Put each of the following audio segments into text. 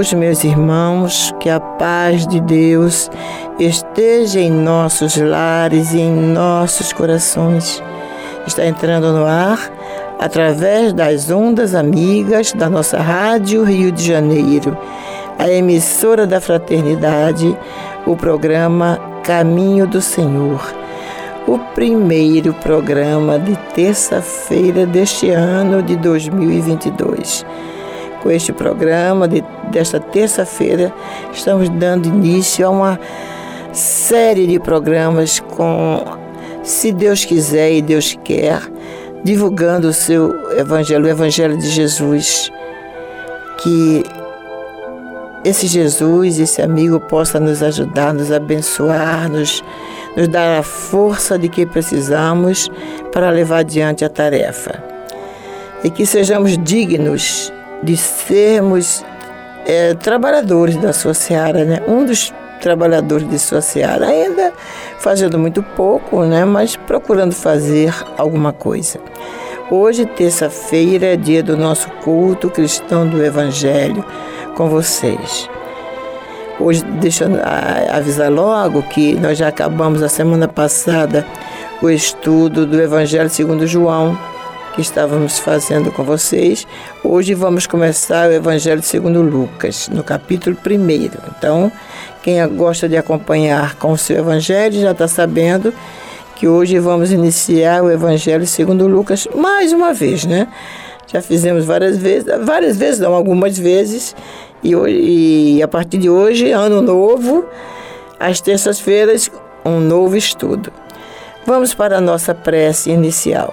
Amigos, meus irmãos, que a paz de Deus esteja em nossos lares e em nossos corações. Está entrando no ar através das ondas amigas da nossa Rádio Rio de Janeiro, a emissora da Fraternidade, o programa Caminho do Senhor. O primeiro programa de terça-feira deste ano de 2022 com este programa de, desta terça-feira, estamos dando início a uma série de programas com, se Deus quiser e Deus quer, divulgando o seu evangelho, o evangelho de Jesus. Que esse Jesus, esse amigo possa nos ajudar, nos abençoar, nos, nos dar a força de que precisamos para levar adiante a tarefa. E que sejamos dignos de sermos é, trabalhadores da sua seara, né? Um dos trabalhadores de sua seara, ainda fazendo muito pouco, né? Mas procurando fazer alguma coisa. Hoje, terça-feira, é dia do nosso culto cristão do Evangelho com vocês. Hoje, deixa eu avisar logo que nós já acabamos a semana passada o estudo do Evangelho segundo João, que estávamos fazendo com vocês. Hoje vamos começar o Evangelho segundo Lucas, no capítulo 1. Então, quem gosta de acompanhar com o seu Evangelho já está sabendo que hoje vamos iniciar o Evangelho segundo Lucas mais uma vez, né? Já fizemos várias vezes, várias vezes, não, algumas vezes, e, hoje, e a partir de hoje, ano novo, às terças-feiras, um novo estudo. Vamos para a nossa prece inicial.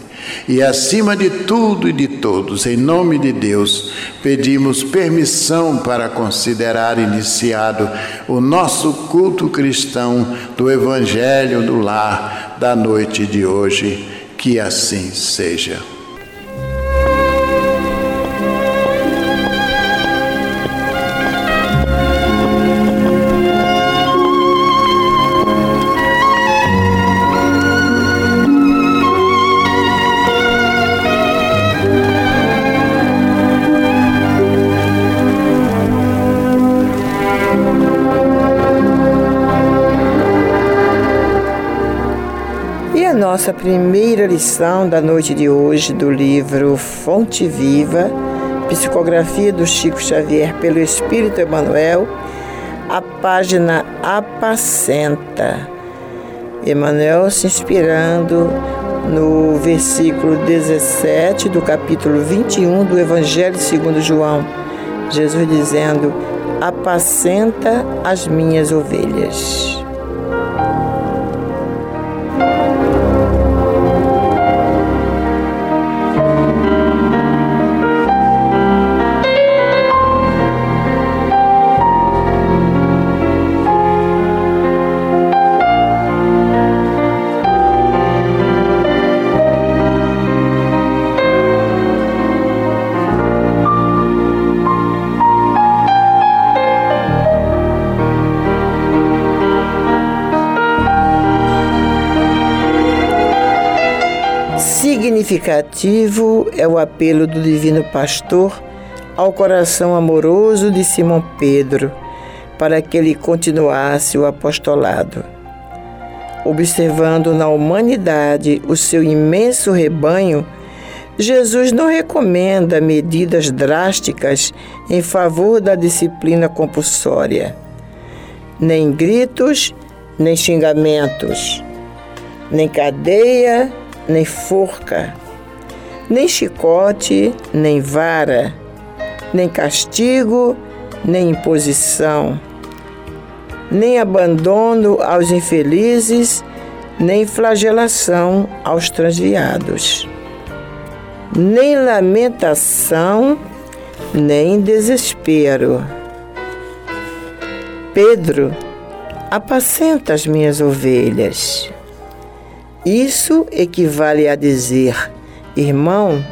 e acima de tudo e de todos, em nome de Deus, pedimos permissão para considerar iniciado o nosso culto cristão do Evangelho do Lar da noite de hoje. Que assim seja. Nossa primeira lição da noite de hoje do livro Fonte Viva, psicografia do Chico Xavier pelo Espírito Emanuel, a página Apacenta. Emmanuel se inspirando no versículo 17 do capítulo 21 do Evangelho segundo João. Jesus dizendo: Apacenta as minhas ovelhas. Significativo é o apelo do Divino Pastor ao coração amoroso de Simão Pedro para que ele continuasse o apostolado. Observando na humanidade o seu imenso rebanho, Jesus não recomenda medidas drásticas em favor da disciplina compulsória, nem gritos, nem xingamentos, nem cadeia, nem forca, nem chicote, nem vara, nem castigo, nem imposição, nem abandono aos infelizes, nem flagelação aos transviados, nem lamentação, nem desespero. Pedro, apacenta as minhas ovelhas. Isso equivale a dizer, irmão,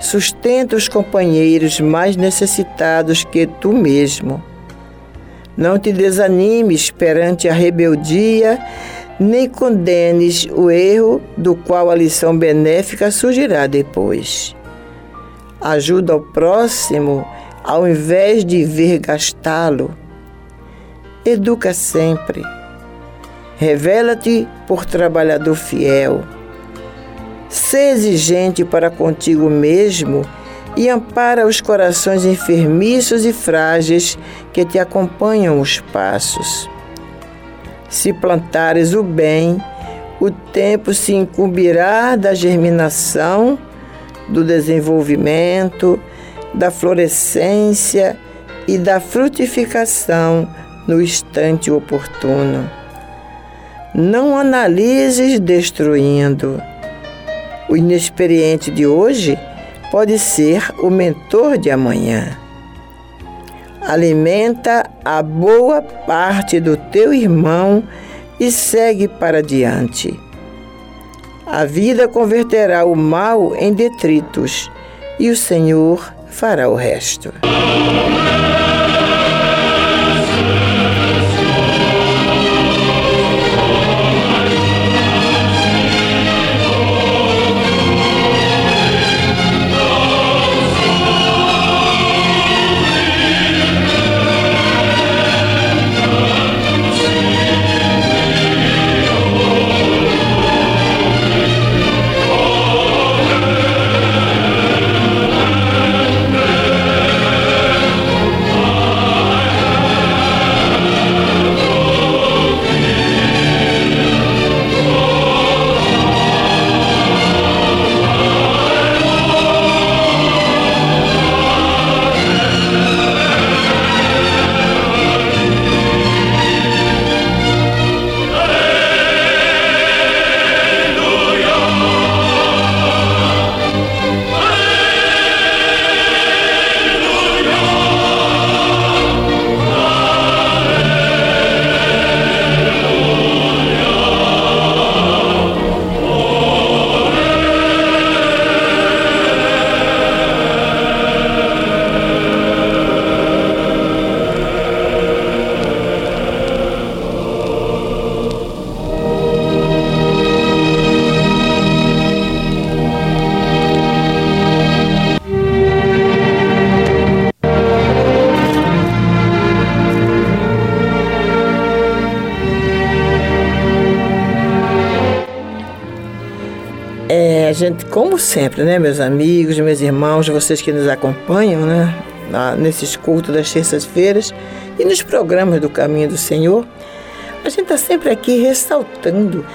sustenta os companheiros mais necessitados que tu mesmo. Não te desanimes perante a rebeldia, nem condenes o erro do qual a lição benéfica surgirá depois. Ajuda o próximo ao invés de ver gastá-lo. Educa sempre. Revela-te por trabalhador fiel. Sê exigente para contigo mesmo e ampara os corações enfermiços e frágeis que te acompanham os passos. Se plantares o bem, o tempo se incumbirá da germinação, do desenvolvimento, da florescência e da frutificação no instante oportuno. Não analises destruindo. O inexperiente de hoje pode ser o mentor de amanhã. Alimenta a boa parte do teu irmão e segue para diante. A vida converterá o mal em detritos e o Senhor fará o resto. Gente, como sempre, né, meus amigos, meus irmãos, vocês que nos acompanham, né, nesses cultos das terças-feiras e nos programas do Caminho do Senhor, a gente está sempre aqui ressaltando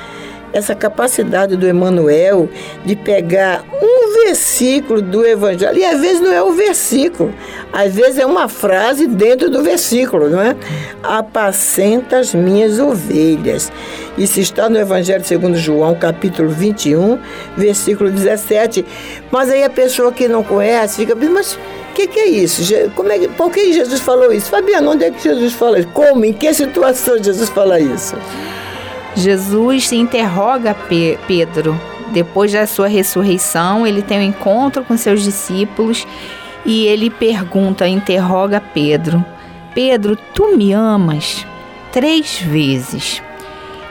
essa capacidade do Emmanuel de pegar um versículo do Evangelho, e às vezes não é um versículo, às vezes é uma frase dentro do versículo, não é? Apacenta as minhas ovelhas. Isso está no Evangelho segundo João, capítulo 21, versículo 17. Mas aí a pessoa que não conhece fica, mas o que, que, é isso? Como é, por que Jesus falou isso? Fabiana, onde é que Jesus fala isso? Como? Em que situação Jesus fala isso? Jesus interroga Pedro. Depois da sua ressurreição, ele tem um encontro com seus discípulos e ele pergunta, interroga Pedro: Pedro, tu me amas? Três vezes.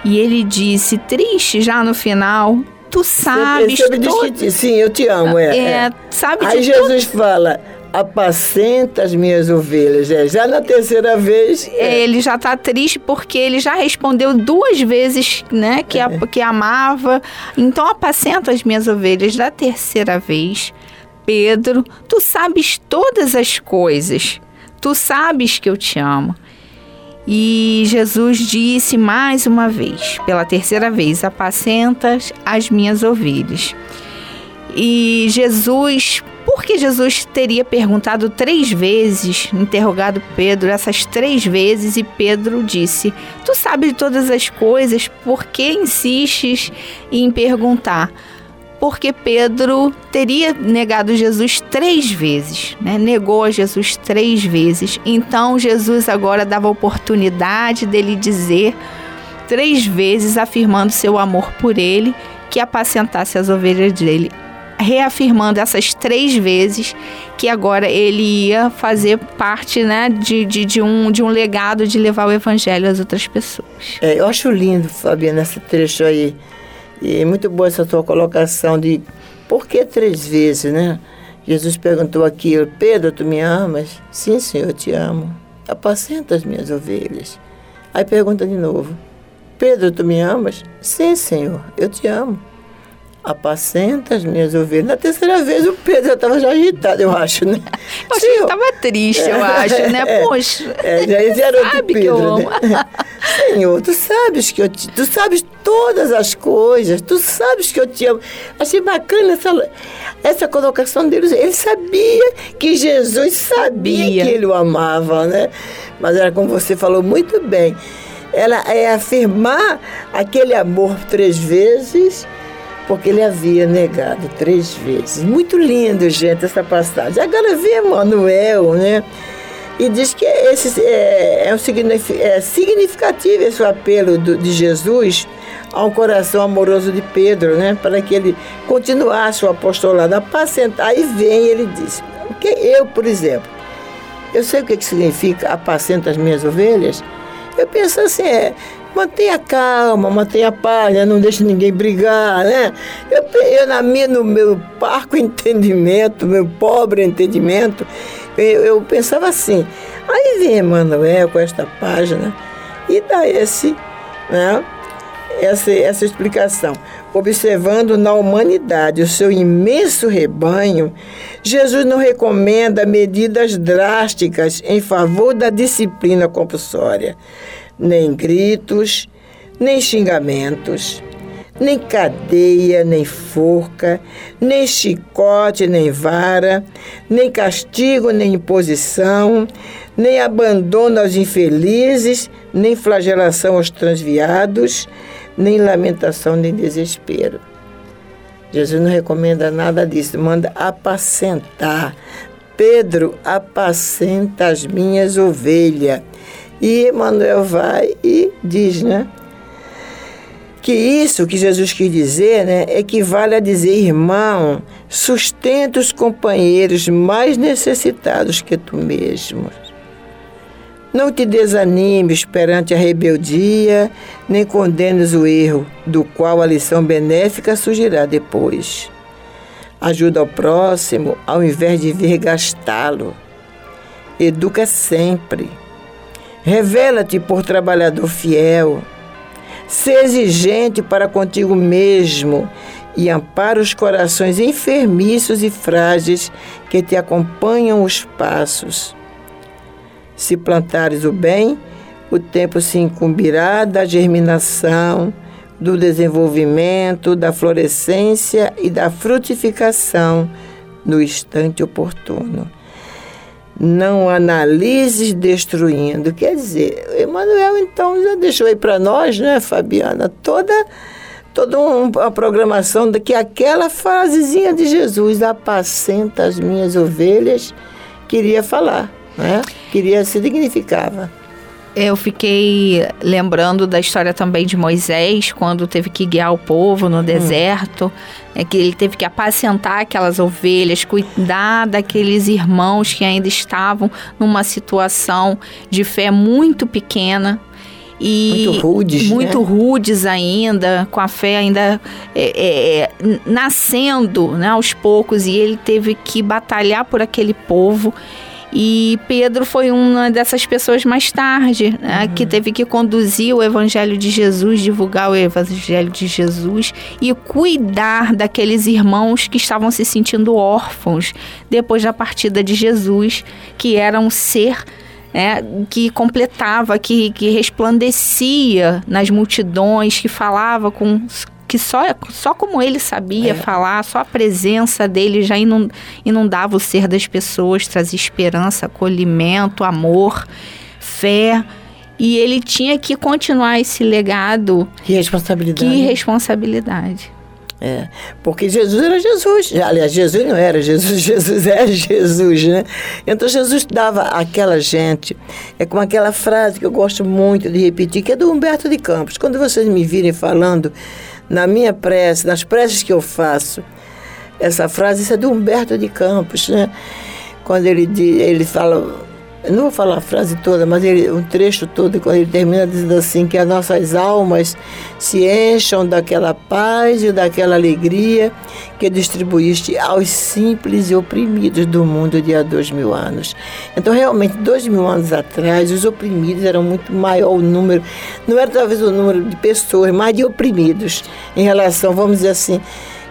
E ele disse, triste já no final, tu sabes. Sempre, sempre todo... Sim, eu te amo. É, é, é. sabe Aí Jesus todo... fala: apacenta as minhas ovelhas. É, já na terceira vez. É. Ele já está triste porque ele já respondeu duas vezes, né, que, a, é. que amava. Então apacenta as minhas ovelhas. Da terceira vez, Pedro, tu sabes todas as coisas. Tu sabes que eu te amo. E Jesus disse mais uma vez, pela terceira vez: apacentas as minhas ovelhas. E Jesus por que Jesus teria perguntado três vezes, interrogado Pedro essas três vezes, e Pedro disse: Tu sabes de todas as coisas, por que insistes em perguntar? Porque Pedro teria negado Jesus três vezes, né? negou a Jesus três vezes. Então Jesus agora dava a oportunidade dele dizer três vezes, afirmando seu amor por ele, que apacentasse as ovelhas dele reafirmando essas três vezes que agora ele ia fazer parte né, de, de, de, um, de um legado de levar o evangelho às outras pessoas. É, eu acho lindo, Fabiana, esse trecho aí. E muito boa essa tua colocação de por que três vezes, né? Jesus perguntou aqui, Pedro, tu me amas? Sim, Senhor, eu te amo. Apacenta as minhas ovelhas. Aí pergunta de novo, Pedro, tu me amas? Sim, Senhor, eu te amo apacenta as minhas ovelhas. Na terceira vez o Pedro estava já agitado, eu acho, né? Eu acho que ele estava triste, eu acho, né? É, Poxa, é, já era outro Pedro, que eu amo. Né? Senhor, tu sabes que eu te, tu sabes todas as coisas, tu sabes que eu te amo. Achei bacana essa, essa colocação deles. Ele sabia que Jesus sabia, sabia que ele o amava, né? Mas era como você falou muito bem. Ela é afirmar aquele amor três vezes porque ele havia negado três vezes. Muito lindo, gente, essa passagem. Agora vê Manuel, né? E diz que esse é, é, um, é significativo esse apelo do, de Jesus ao coração amoroso de Pedro, né? Para que ele continuasse o apostolado, apacentar. Aí vem ele diz, porque eu, por exemplo, eu sei o que, que significa apacenta as minhas ovelhas. Eu penso assim, é, mantenha calma, mantenha paz, né? não deixe ninguém brigar, né? Eu, eu na minha, no meu parco entendimento, meu pobre entendimento, eu, eu pensava assim, aí vem Emmanuel com esta página e dá esse, né? Essa, essa explicação. Observando na humanidade o seu imenso rebanho, Jesus não recomenda medidas drásticas em favor da disciplina compulsória nem gritos, nem xingamentos, nem cadeia, nem forca, nem chicote, nem vara, nem castigo, nem imposição, nem abandono aos infelizes, nem flagelação aos transviados, nem lamentação, nem desespero. Jesus não recomenda nada disso, manda apacentar. Pedro, apacenta as minhas ovelhas. E Emmanuel vai e diz, né? Que isso que Jesus quis dizer, né, equivale a dizer, irmão, sustenta os companheiros mais necessitados que tu mesmo. Não te desanimes perante a rebeldia, nem condenes o erro, do qual a lição benéfica surgirá depois. Ajuda ao próximo ao invés de vir gastá-lo. Educa sempre Revela-te por trabalhador fiel. Sê exigente para contigo mesmo e ampara os corações enfermiços e frágeis que te acompanham os passos. Se plantares o bem, o tempo se incumbirá da germinação, do desenvolvimento, da florescência e da frutificação no instante oportuno não analises destruindo. Quer dizer, Emmanuel então já deixou aí para nós, né, Fabiana, toda toda uma programação de que aquela frasezinha de Jesus, apacenta as minhas ovelhas, queria falar, né? Queria significava. Eu fiquei lembrando da história também de Moisés, quando teve que guiar o povo no hum. deserto, é que ele teve que apacentar aquelas ovelhas, cuidar daqueles irmãos que ainda estavam numa situação de fé muito pequena, e muito rudes, muito né? rudes ainda, com a fé ainda é, é, é, nascendo né, aos poucos, e ele teve que batalhar por aquele povo. E Pedro foi uma dessas pessoas mais tarde, né, uhum. que teve que conduzir o Evangelho de Jesus, divulgar o Evangelho de Jesus e cuidar daqueles irmãos que estavam se sentindo órfãos depois da partida de Jesus, que era um ser é, que completava, que, que resplandecia nas multidões, que falava com que só, só como ele sabia é. falar, só a presença dele já inundava o ser das pessoas, trazia esperança, acolhimento, amor, fé. E ele tinha que continuar esse legado. Que responsabilidade. Que responsabilidade. É, porque Jesus era Jesus. Aliás, Jesus não era Jesus, Jesus era Jesus, né? Então Jesus dava àquela gente, é com aquela frase que eu gosto muito de repetir, que é do Humberto de Campos. Quando vocês me virem falando na minha prece, nas preces que eu faço, essa frase, isso é do Humberto de Campos, né? Quando ele, ele fala não vou falar a frase toda, mas ele, um trecho todo, quando ele termina dizendo assim, que as nossas almas se encham daquela paz e daquela alegria que distribuíste aos simples e oprimidos do mundo de há dois mil anos. Então, realmente, dois mil anos atrás, os oprimidos eram muito maior o número, não era talvez o número de pessoas, mas de oprimidos, em relação, vamos dizer assim,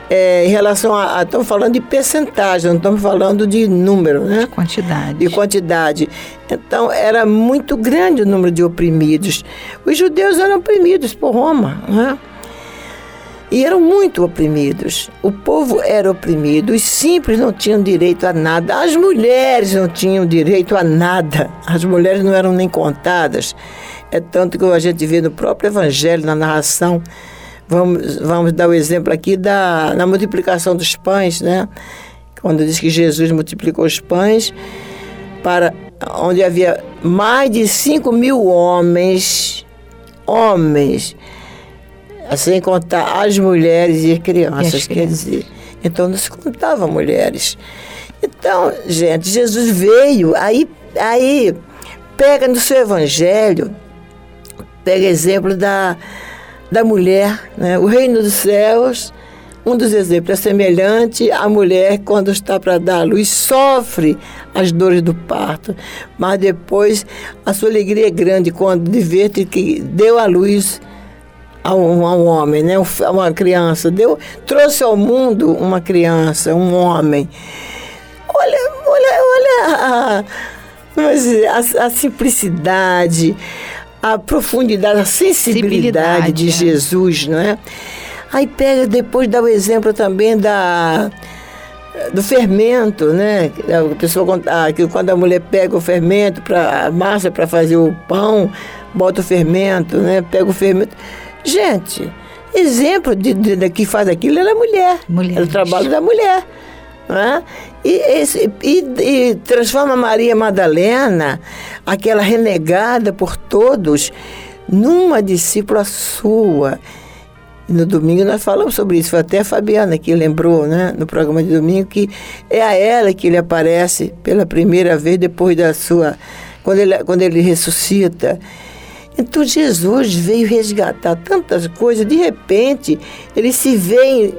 é, em relação a, Estamos falando de percentagem, não estamos falando de número, né? De quantidade. De quantidade. Então, era muito grande o número de oprimidos. Os judeus eram oprimidos por Roma, né? E eram muito oprimidos. O povo era oprimido, os simples não tinham direito a nada, as mulheres não tinham direito a nada, as mulheres não eram nem contadas. É tanto que a gente vê no próprio Evangelho, na narração Vamos, vamos dar o exemplo aqui da na multiplicação dos pães, né? Quando diz que Jesus multiplicou os pães para onde havia mais de 5 mil homens, homens, sem contar as mulheres e as crianças, e as quer dizer. Então não se contava mulheres. Então, gente, Jesus veio, aí, aí pega no seu evangelho, pega exemplo da da mulher, né? o reino dos céus, um dos exemplos é semelhante à mulher quando está para dar luz, sofre as dores do parto, mas depois a sua alegria é grande quando de ver que deu à luz a um, a um homem, né? uma criança, deu, trouxe ao mundo uma criança, um homem. Olha, olha, olha a, a, a simplicidade, a profundidade, a sensibilidade de é. Jesus, não é? Aí pega depois dá o exemplo também da do fermento, né? A pessoa que quando a mulher pega o fermento para a massa para fazer o pão, bota o fermento, né? Pega o fermento. Gente, exemplo de, de, de que faz aquilo é a mulher. mulher. É o trabalho da mulher. Né? E, esse, e, e, transforma Maria Madalena, aquela renegada por todos, numa discípula sua. No domingo nós falamos sobre isso, foi até a Fabiana que lembrou, né, no programa de domingo, que é a ela que ele aparece pela primeira vez depois da sua. quando ele, quando ele ressuscita. Então Jesus veio resgatar tantas coisas, de repente ele se vê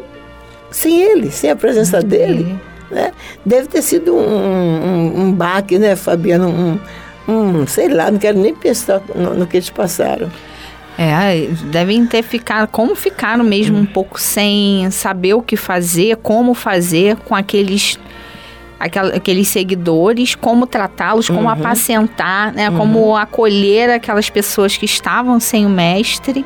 sem ele, sem a presença dele. Né? Deve ter sido um, um, um baque, né, Fabiano? Um, um, sei lá, não quero nem pensar no, no que eles passaram. É, devem ter ficado, como ficaram mesmo um pouco sem saber o que fazer, como fazer com aqueles aqueles seguidores, como tratá-los, como uhum. apacentar, né, uhum. como acolher aquelas pessoas que estavam sem o mestre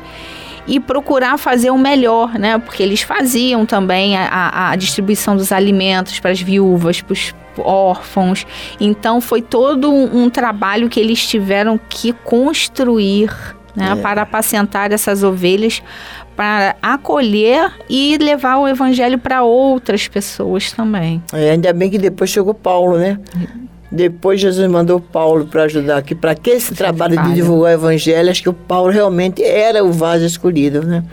e procurar fazer o melhor, né? Porque eles faziam também a, a distribuição dos alimentos para as viúvas, para os órfãos. Então foi todo um, um, trabalho que eles tiveram que construir. Né, é. para apacentar essas ovelhas, para acolher e levar o evangelho para outras pessoas também. É, ainda bem que depois chegou Paulo, né? Depois Jesus mandou Paulo para ajudar aqui, para que esse trabalho de divulgar o evangelho, acho que o Paulo realmente era o vaso escolhido, né?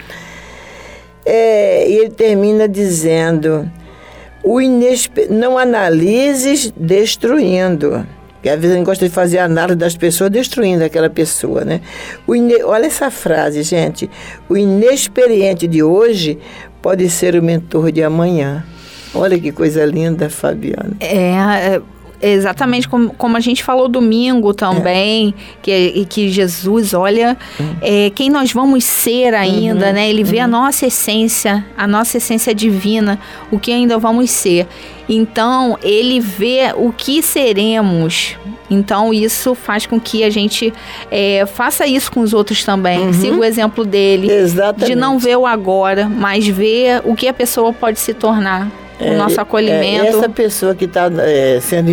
É, e ele termina dizendo: o inesper... não analises destruindo. Porque às vezes a gente gosta de fazer análise das pessoas destruindo aquela pessoa, né? O ine... Olha essa frase, gente. O inexperiente de hoje pode ser o mentor de amanhã. Olha que coisa linda, Fabiana. É, é Exatamente como, como a gente falou domingo também, é. que, que Jesus olha uhum. é, quem nós vamos ser ainda, uhum. né? Ele vê uhum. a nossa essência, a nossa essência divina, o que ainda vamos ser. Então, ele vê o que seremos. Então, isso faz com que a gente é, faça isso com os outros também. Uhum. Siga o exemplo dele. Exatamente. De não ver o agora, mas ver o que a pessoa pode se tornar o nosso é, acolhimento. É, essa pessoa que está é, sendo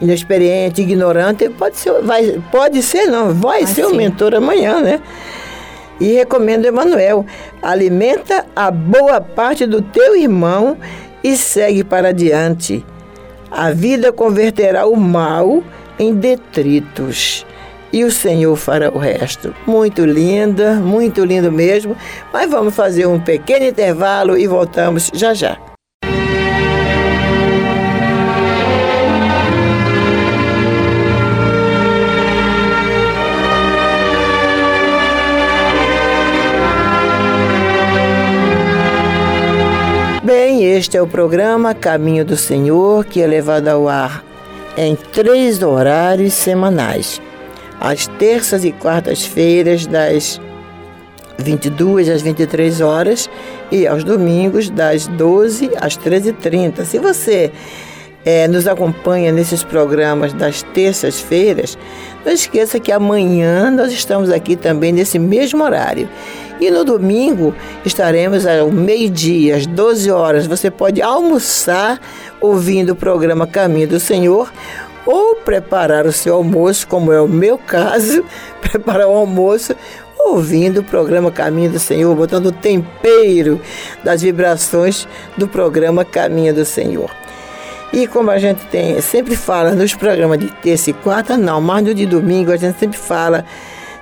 inexperiente, ignorante, pode ser, vai, pode ser não, vai, vai ser o um mentor amanhã, né? E recomendo Emanuel, alimenta a boa parte do teu irmão e segue para diante. A vida converterá o mal em detritos e o Senhor fará o resto. Muito linda, muito lindo mesmo. Mas vamos fazer um pequeno intervalo e voltamos já já. Este é o programa Caminho do Senhor, que é levado ao ar em três horários semanais. Às terças e quartas-feiras, das 22 às 23 horas, e aos domingos, das 12 às 13h30. Se você é, nos acompanha nesses programas das terças-feiras, não esqueça que amanhã nós estamos aqui também nesse mesmo horário. E no domingo estaremos ao meio-dia, às 12 horas. Você pode almoçar ouvindo o programa Caminho do Senhor ou preparar o seu almoço, como é o meu caso, preparar o almoço ouvindo o programa Caminho do Senhor, botando o tempero das vibrações do programa Caminho do Senhor. E como a gente tem, sempre fala nos programas de terça e quarta, não, mas no de domingo a gente sempre fala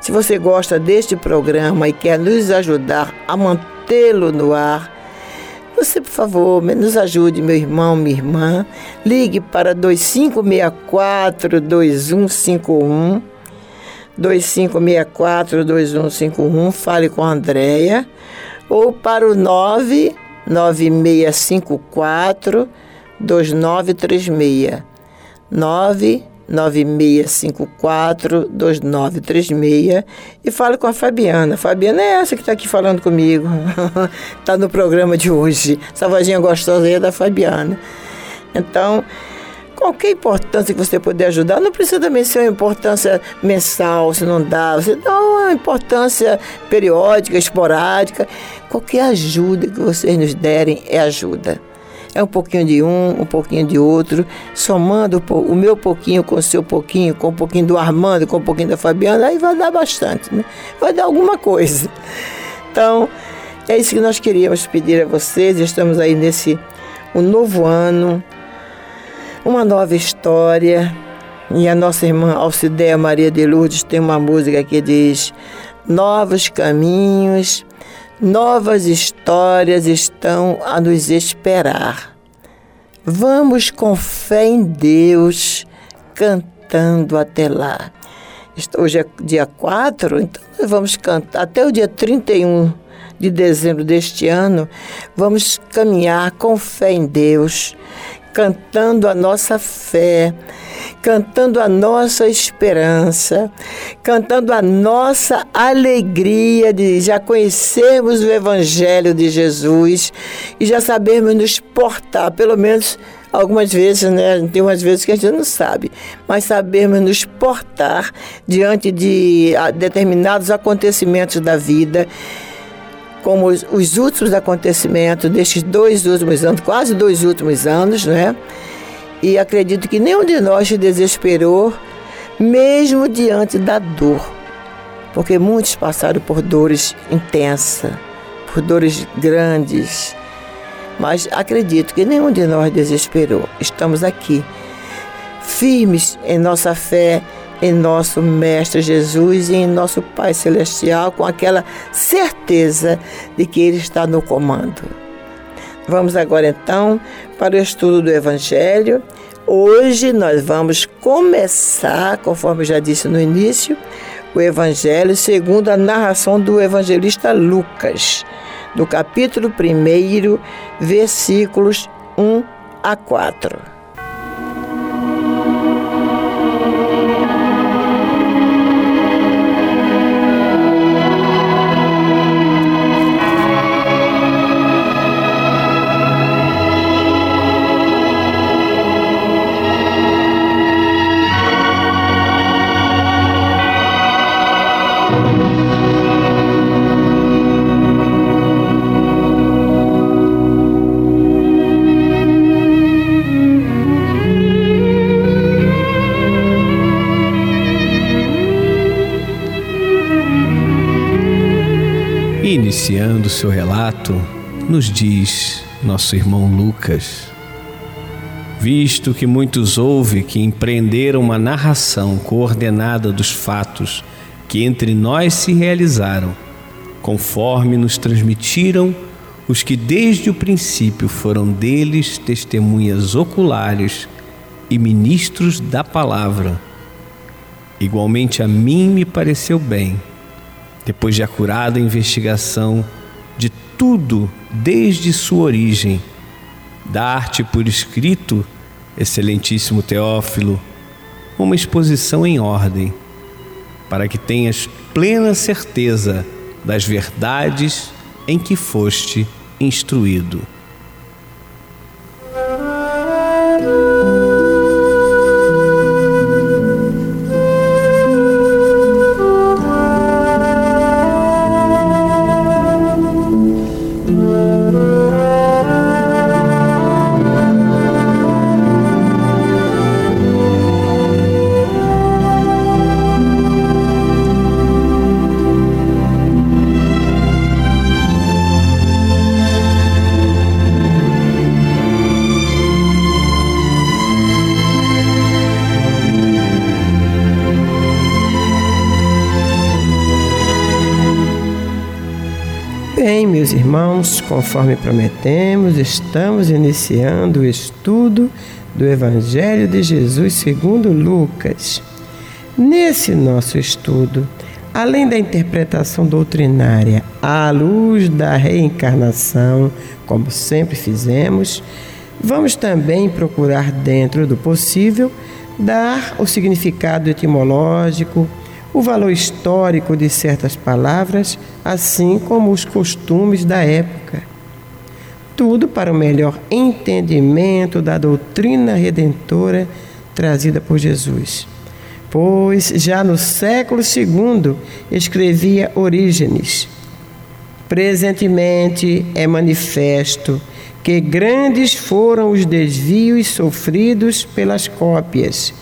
se você gosta deste programa e quer nos ajudar a mantê-lo no ar, você, por favor, nos ajude, meu irmão, minha irmã. Ligue para 2564-2151. 2564-2151. Fale com a Andréia. Ou para o 99654 2936. 9 9654-2936 e fale com a Fabiana. Fabiana é essa que está aqui falando comigo. Está no programa de hoje. Essa vozinha gostosa aí é da Fabiana. Então, qualquer importância que você puder ajudar, não precisa também ser uma importância mensal, se não dá. Você dá uma importância periódica, esporádica. Qualquer ajuda que vocês nos derem é ajuda. É um pouquinho de um, um pouquinho de outro, somando o meu pouquinho com o seu pouquinho, com um pouquinho do Armando, com um pouquinho da Fabiana, aí vai dar bastante, né? Vai dar alguma coisa. Então, é isso que nós queríamos pedir a vocês. Estamos aí nesse um novo ano, uma nova história. E a nossa irmã Alcideia Maria de Lourdes tem uma música que diz: Novos caminhos Novas histórias estão a nos esperar. Vamos com fé em Deus, cantando até lá. Hoje é dia 4, então nós vamos cantar até o dia 31 de dezembro deste ano. Vamos caminhar com fé em Deus, cantando a nossa fé, cantando a nossa esperança, cantando a nossa alegria de já conhecermos o Evangelho de Jesus e já sabermos nos portar, pelo menos algumas vezes, né? Tem umas vezes que a gente não sabe, mas sabermos nos portar diante de ah, determinados acontecimentos da vida como os, os últimos acontecimentos destes dois últimos anos, quase dois últimos anos, né? E acredito que nenhum de nós se desesperou, mesmo diante da dor, porque muitos passaram por dores intensas, por dores grandes, mas acredito que nenhum de nós desesperou. Estamos aqui, firmes em nossa fé, em nosso Mestre Jesus e em nosso Pai Celestial, com aquela certeza de que Ele está no comando. Vamos agora então para o estudo do Evangelho. Hoje nós vamos começar, conforme já disse no início, o Evangelho segundo a narração do evangelista Lucas, do capítulo 1, versículos 1 a 4. Seu relato, nos diz nosso irmão Lucas. Visto que muitos houve que empreenderam uma narração coordenada dos fatos que entre nós se realizaram, conforme nos transmitiram os que desde o princípio foram deles testemunhas oculares e ministros da palavra. Igualmente a mim me pareceu bem, depois de acurada investigação de tudo desde sua origem, dar-te por escrito, excelentíssimo Teófilo, uma exposição em ordem, para que tenhas plena certeza das verdades em que foste instruído. Irmãos, conforme prometemos, estamos iniciando o estudo do Evangelho de Jesus segundo Lucas. Nesse nosso estudo, além da interpretação doutrinária à luz da reencarnação, como sempre fizemos, vamos também procurar, dentro do possível, dar o significado etimológico, o valor histórico de certas palavras, assim como os costumes da época. Tudo para o melhor entendimento da doutrina redentora trazida por Jesus. Pois já no século II escrevia Orígenes. Presentemente é manifesto que grandes foram os desvios sofridos pelas cópias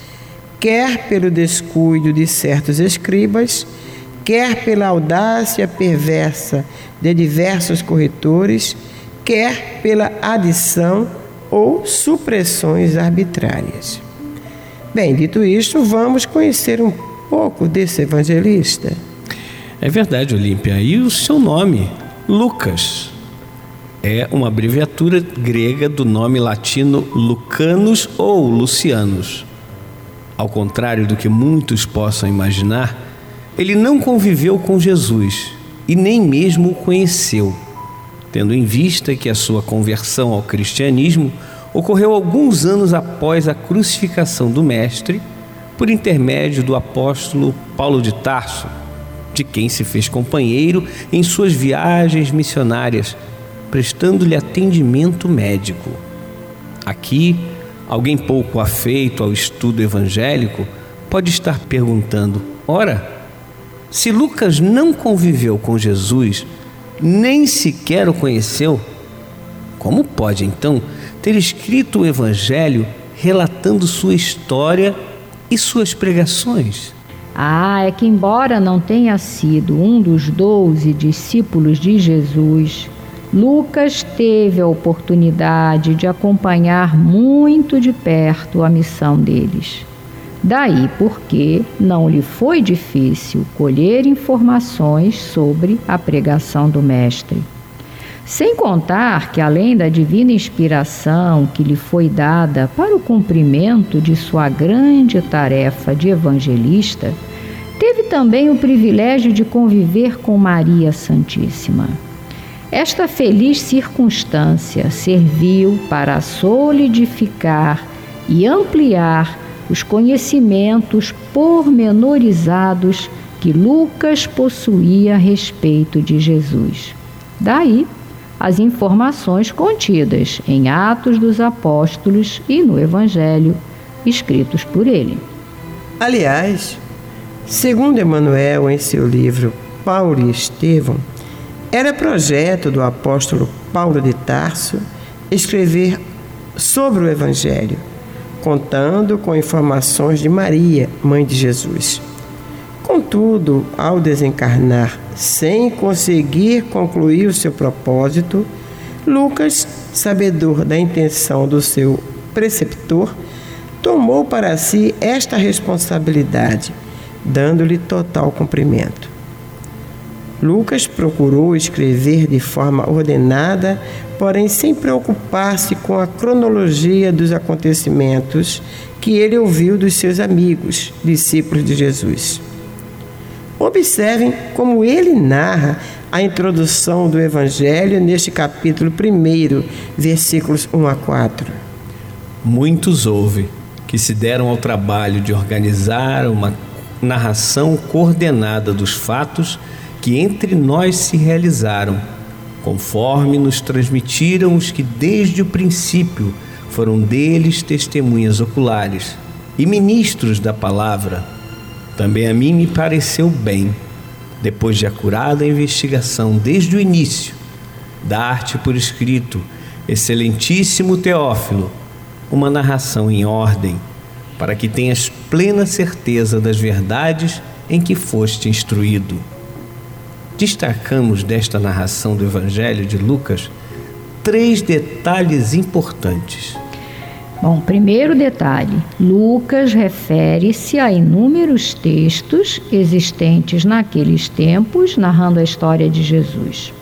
quer pelo descuido de certos escribas, quer pela audácia perversa de diversos corretores, quer pela adição ou supressões arbitrárias. Bem, dito isto, vamos conhecer um pouco desse evangelista. É verdade, Olímpia. E o seu nome, Lucas, é uma abreviatura grega do nome latino Lucanus ou Lucianus. Ao contrário do que muitos possam imaginar, ele não conviveu com Jesus e nem mesmo o conheceu, tendo em vista que a sua conversão ao cristianismo ocorreu alguns anos após a crucificação do Mestre, por intermédio do apóstolo Paulo de Tarso, de quem se fez companheiro em suas viagens missionárias, prestando-lhe atendimento médico. Aqui, Alguém pouco afeito ao estudo evangélico pode estar perguntando: ora, se Lucas não conviveu com Jesus, nem sequer o conheceu, como pode então ter escrito o Evangelho relatando sua história e suas pregações? Ah, é que, embora não tenha sido um dos doze discípulos de Jesus, Lucas teve a oportunidade de acompanhar muito de perto a missão deles. Daí porque não lhe foi difícil colher informações sobre a pregação do Mestre. Sem contar que, além da divina inspiração que lhe foi dada para o cumprimento de sua grande tarefa de evangelista, teve também o privilégio de conviver com Maria Santíssima. Esta feliz circunstância serviu para solidificar e ampliar os conhecimentos pormenorizados que Lucas possuía a respeito de Jesus. Daí, as informações contidas em Atos dos Apóstolos e no Evangelho, escritos por ele. Aliás, segundo Emmanuel em seu livro Paulo e Estevão, era projeto do apóstolo Paulo de Tarso escrever sobre o Evangelho, contando com informações de Maria, mãe de Jesus. Contudo, ao desencarnar sem conseguir concluir o seu propósito, Lucas, sabedor da intenção do seu preceptor, tomou para si esta responsabilidade, dando-lhe total cumprimento. Lucas procurou escrever de forma ordenada, porém sem preocupar-se com a cronologia dos acontecimentos que ele ouviu dos seus amigos, discípulos de Jesus. Observem como ele narra a introdução do Evangelho neste capítulo 1, versículos 1 a 4. Muitos houve que se deram ao trabalho de organizar uma narração coordenada dos fatos que entre nós se realizaram, conforme nos transmitiram os que desde o princípio foram deles testemunhas oculares e ministros da palavra. Também a mim me pareceu bem, depois de acurada investigação desde o início, dar-te por escrito, excelentíssimo Teófilo, uma narração em ordem, para que tenhas plena certeza das verdades em que foste instruído destacamos desta narração do Evangelho de Lucas três detalhes importantes. Bom, primeiro detalhe: Lucas refere-se a inúmeros textos existentes naqueles tempos narrando a história de Jesus.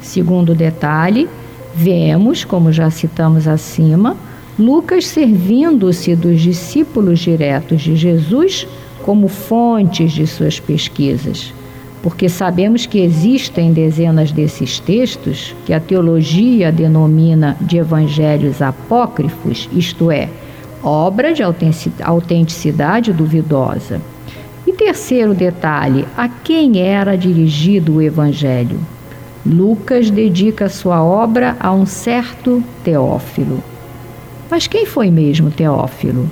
Segundo detalhe, vemos, como já citamos acima, Lucas servindo-se dos discípulos diretos de Jesus como fontes de suas pesquisas porque sabemos que existem dezenas desses textos que a teologia denomina de evangelhos apócrifos, isto é, obra de autenticidade duvidosa. E terceiro detalhe, a quem era dirigido o evangelho? Lucas dedica sua obra a um certo Teófilo. Mas quem foi mesmo Teófilo?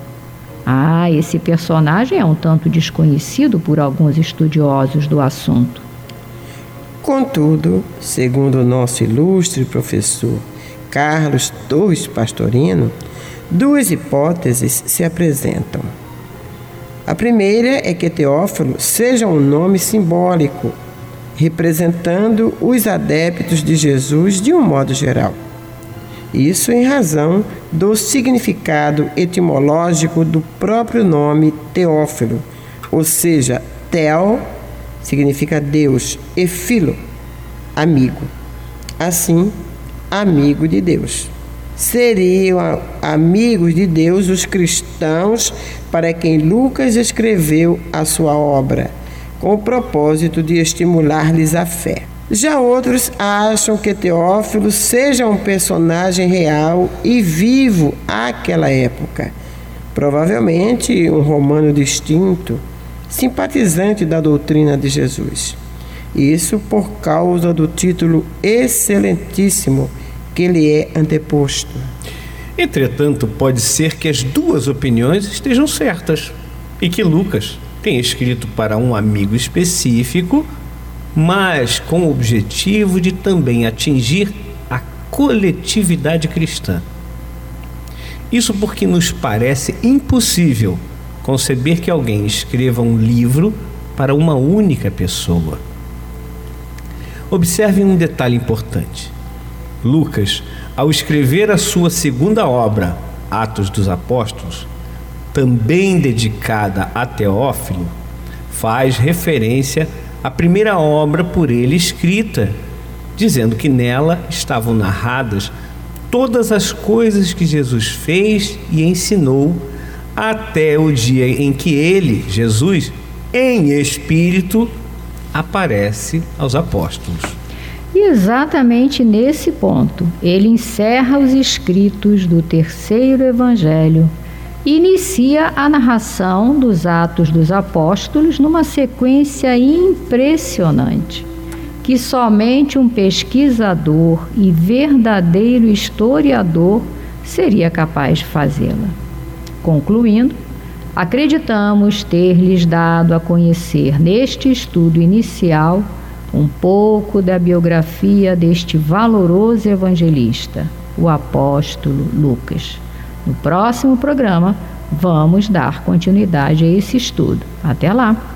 Ah, esse personagem é um tanto desconhecido por alguns estudiosos do assunto. Contudo, segundo o nosso ilustre professor Carlos Torres Pastorino, duas hipóteses se apresentam. A primeira é que Teófilo seja um nome simbólico, representando os adeptos de Jesus de um modo geral. Isso em razão do significado etimológico do próprio nome Teófilo, ou seja, Theo significa Deus e Filo, amigo. Assim, amigo de Deus. Seriam amigos de Deus os cristãos para quem Lucas escreveu a sua obra, com o propósito de estimular-lhes a fé. Já outros acham que Teófilo seja um personagem real e vivo àquela época. Provavelmente um romano distinto, simpatizante da doutrina de Jesus. Isso por causa do título excelentíssimo que lhe é anteposto. Entretanto, pode ser que as duas opiniões estejam certas e que Lucas tenha escrito para um amigo específico mas com o objetivo de também atingir a coletividade cristã. Isso porque nos parece impossível conceber que alguém escreva um livro para uma única pessoa. Observe um detalhe importante. Lucas, ao escrever a sua segunda obra, Atos dos Apóstolos, também dedicada a Teófilo, faz referência a primeira obra por ele escrita, dizendo que nela estavam narradas todas as coisas que Jesus fez e ensinou até o dia em que ele, Jesus, em espírito, aparece aos apóstolos. E exatamente nesse ponto, ele encerra os escritos do terceiro evangelho inicia a narração dos Atos dos Apóstolos numa sequência impressionante, que somente um pesquisador e verdadeiro historiador seria capaz de fazê-la. Concluindo, acreditamos ter lhes dado a conhecer neste estudo inicial um pouco da biografia deste valoroso evangelista, o apóstolo Lucas. No próximo programa, vamos dar continuidade a esse estudo. Até lá!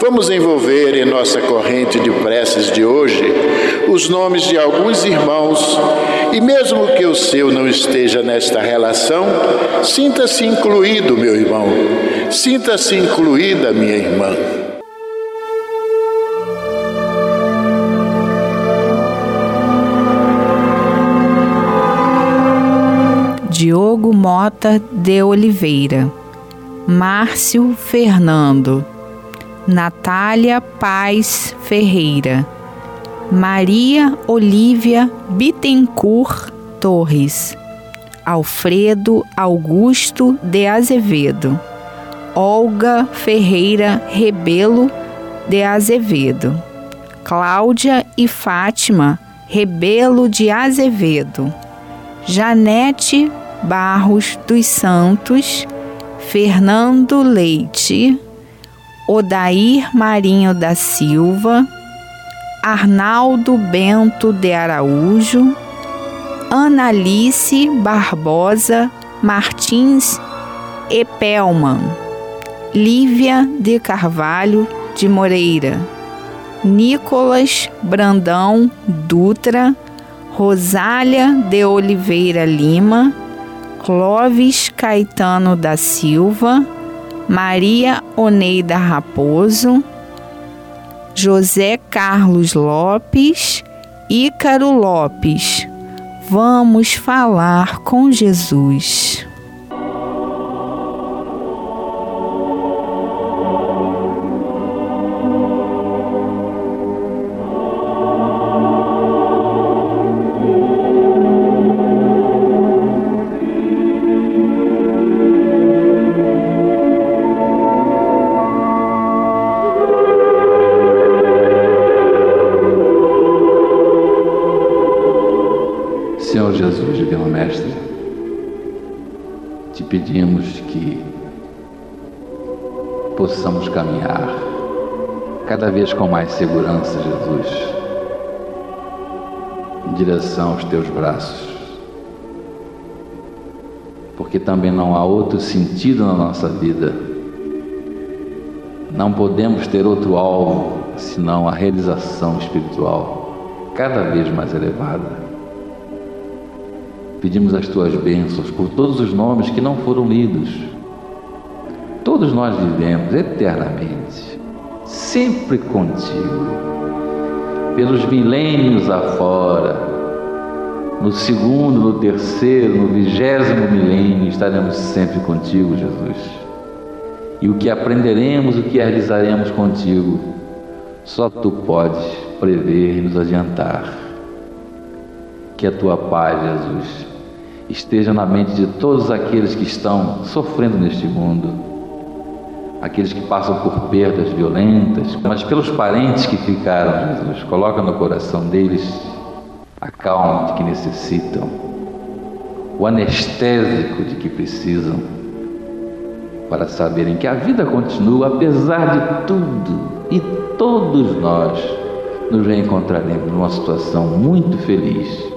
Vamos envolver em nossa corrente de preces de hoje os nomes de alguns irmãos e, mesmo que o seu não esteja nesta relação, sinta-se incluído, meu irmão, sinta-se incluída, minha irmã. Diogo Mota de Oliveira, Márcio Fernando. Natália Paz Ferreira, Maria Olívia Bittencourt Torres, Alfredo Augusto de Azevedo, Olga Ferreira Rebelo de Azevedo, Cláudia e Fátima Rebelo de Azevedo, Janete Barros dos Santos, Fernando Leite, Odair Marinho da Silva, Arnaldo Bento de Araújo, Analice Barbosa Martins Epelman, Lívia de Carvalho de Moreira, Nicolas Brandão Dutra, Rosália de Oliveira Lima, Clóvis Caetano da Silva, Maria Oneida Raposo, José Carlos Lopes, Ícaro Lopes. Vamos falar com Jesus. Cada vez com mais segurança, Jesus, em direção aos teus braços. Porque também não há outro sentido na nossa vida. Não podemos ter outro alvo senão a realização espiritual cada vez mais elevada. Pedimos as tuas bênçãos por todos os nomes que não foram lidos. Todos nós vivemos eternamente, sempre contigo, pelos milênios afora. No segundo, no terceiro, no vigésimo milênio estaremos sempre contigo, Jesus. E o que aprenderemos, o que realizaremos contigo, só tu podes prever e nos adiantar. Que a tua paz, Jesus, esteja na mente de todos aqueles que estão sofrendo neste mundo. Aqueles que passam por perdas violentas, mas pelos parentes que ficaram, Jesus, coloca no coração deles a calma de que necessitam, o anestésico de que precisam, para saberem que a vida continua apesar de tudo e todos nós nos reencontraremos numa situação muito feliz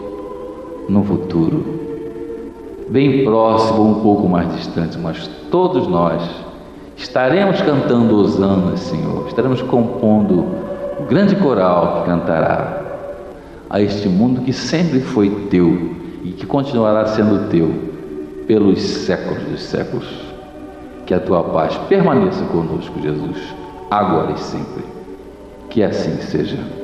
no futuro, bem próximo ou um pouco mais distante, mas todos nós estaremos cantando Osana, Senhor, estaremos compondo o grande coral que cantará a este mundo que sempre foi teu e que continuará sendo teu pelos séculos dos séculos. Que a tua paz permaneça conosco, Jesus, agora e sempre. Que assim seja.